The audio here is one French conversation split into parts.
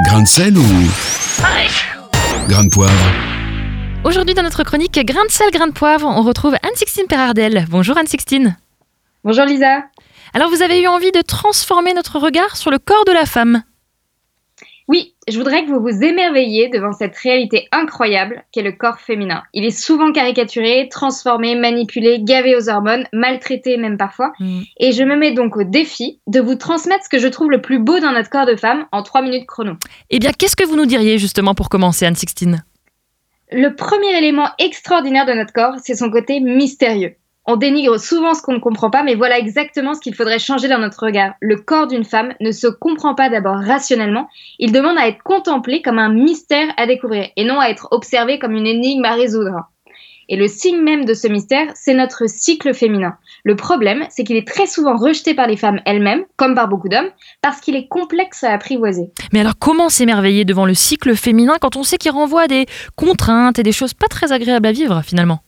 Grain de sel ou grain de poivre Aujourd'hui, dans notre chronique Grain de sel, grain de poivre, on retrouve Anne-Sixtine Perardel. Bonjour Anne-Sixtine. Bonjour Lisa. Alors, vous avez eu envie de transformer notre regard sur le corps de la femme. Oui, je voudrais que vous vous émerveilliez devant cette réalité incroyable qu'est le corps féminin. Il est souvent caricaturé, transformé, manipulé, gavé aux hormones, maltraité même parfois. Mm. Et je me mets donc au défi de vous transmettre ce que je trouve le plus beau dans notre corps de femme en 3 minutes chrono. Eh bien, qu'est-ce que vous nous diriez justement pour commencer, Anne-Sixtine? Le premier élément extraordinaire de notre corps, c'est son côté mystérieux. On dénigre souvent ce qu'on ne comprend pas, mais voilà exactement ce qu'il faudrait changer dans notre regard. Le corps d'une femme ne se comprend pas d'abord rationnellement, il demande à être contemplé comme un mystère à découvrir, et non à être observé comme une énigme à résoudre. Et le signe même de ce mystère, c'est notre cycle féminin. Le problème, c'est qu'il est très souvent rejeté par les femmes elles-mêmes, comme par beaucoup d'hommes, parce qu'il est complexe à apprivoiser. Mais alors, comment s'émerveiller devant le cycle féminin quand on sait qu'il renvoie à des contraintes et des choses pas très agréables à vivre finalement?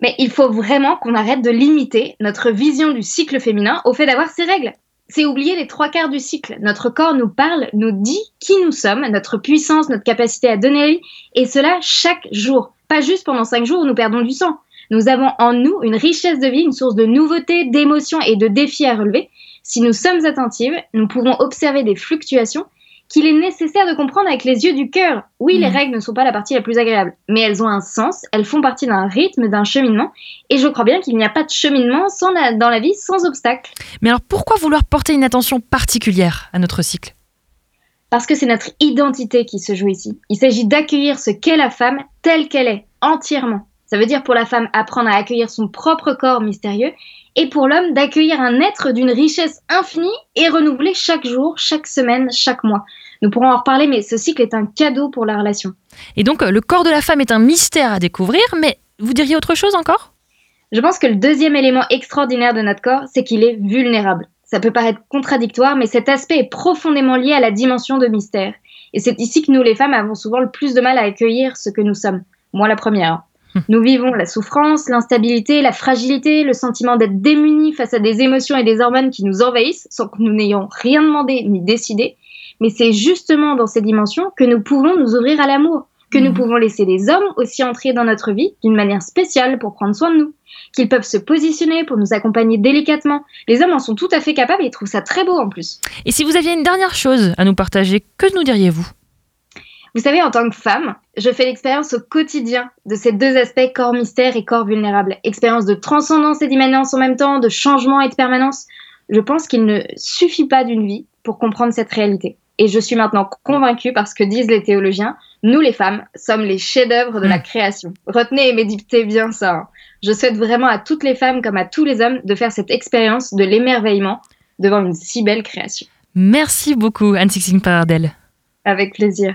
Mais il faut vraiment qu'on arrête de limiter notre vision du cycle féminin au fait d'avoir ses règles. C'est oublier les trois quarts du cycle. Notre corps nous parle, nous dit qui nous sommes, notre puissance, notre capacité à donner vie, et cela chaque jour. Pas juste pendant cinq jours où nous perdons du sang. Nous avons en nous une richesse de vie, une source de nouveautés, d'émotions et de défis à relever. Si nous sommes attentives, nous pouvons observer des fluctuations qu'il est nécessaire de comprendre avec les yeux du cœur. Oui, les Mhm. règles ne sont pas la partie la plus agréable, mais elles ont un sens, elles font partie d'un rythme, d'un cheminement, et je crois bien qu'il n'y a pas de cheminement sans la- dans la vie sans obstacle. Mais alors, pourquoi vouloir porter une attention particulière à notre cycle? Parce que c'est notre identité qui se joue ici. Il s'agit d'accueillir ce qu'est la femme telle qu'elle est, entièrement. Ça veut dire pour la femme apprendre à accueillir son propre corps mystérieux, et pour l'homme d'accueillir un être d'une richesse infinie et renouvelée chaque jour, chaque semaine, chaque mois. Nous pourrons en reparler, mais ce cycle est un cadeau pour la relation. Et donc, euh, le corps de la femme est un mystère à découvrir, mais vous diriez autre chose encore? Je pense que le deuxième élément extraordinaire de notre corps, c'est qu'il est vulnérable. Ça peut paraître contradictoire, mais cet aspect est profondément lié à la dimension de mystère. Et c'est ici que nous, les femmes, avons souvent le plus de mal à accueillir ce que nous sommes. Moi, la première. Nous vivons la souffrance, l'instabilité, la fragilité, le sentiment d'être démunis face à des émotions et des hormones qui nous envahissent sans que nous n'ayons rien demandé ni décidé. Mais c'est justement dans ces dimensions que nous pouvons nous ouvrir à l'amour, que nous Mhm. pouvons laisser les hommes aussi entrer dans notre vie d'une manière spéciale pour prendre soin de nous, qu'ils peuvent se positionner pour nous accompagner délicatement. Les hommes en sont tout à fait capables et ils trouvent ça très beau en plus. Et si vous aviez une dernière chose à nous partager, que nous diriez-vous? Vous savez, en tant que femme, je fais l'expérience au quotidien de ces deux aspects, corps mystère et corps vulnérable. Expérience de transcendance et d'immanence en même temps, de changement et de permanence. Je pense qu'il ne suffit pas d'une vie pour comprendre cette réalité. Et je suis maintenant convaincue par ce que disent les théologiens. Nous, les femmes, sommes les chefs-d'œuvre de la Mm. création. Retenez et méditez bien ça. hein. Je souhaite vraiment à toutes les femmes comme à tous les hommes de faire cette expérience de l'émerveillement devant une si belle création. Merci beaucoup, Anne-Sixtine Paradel. Avec plaisir.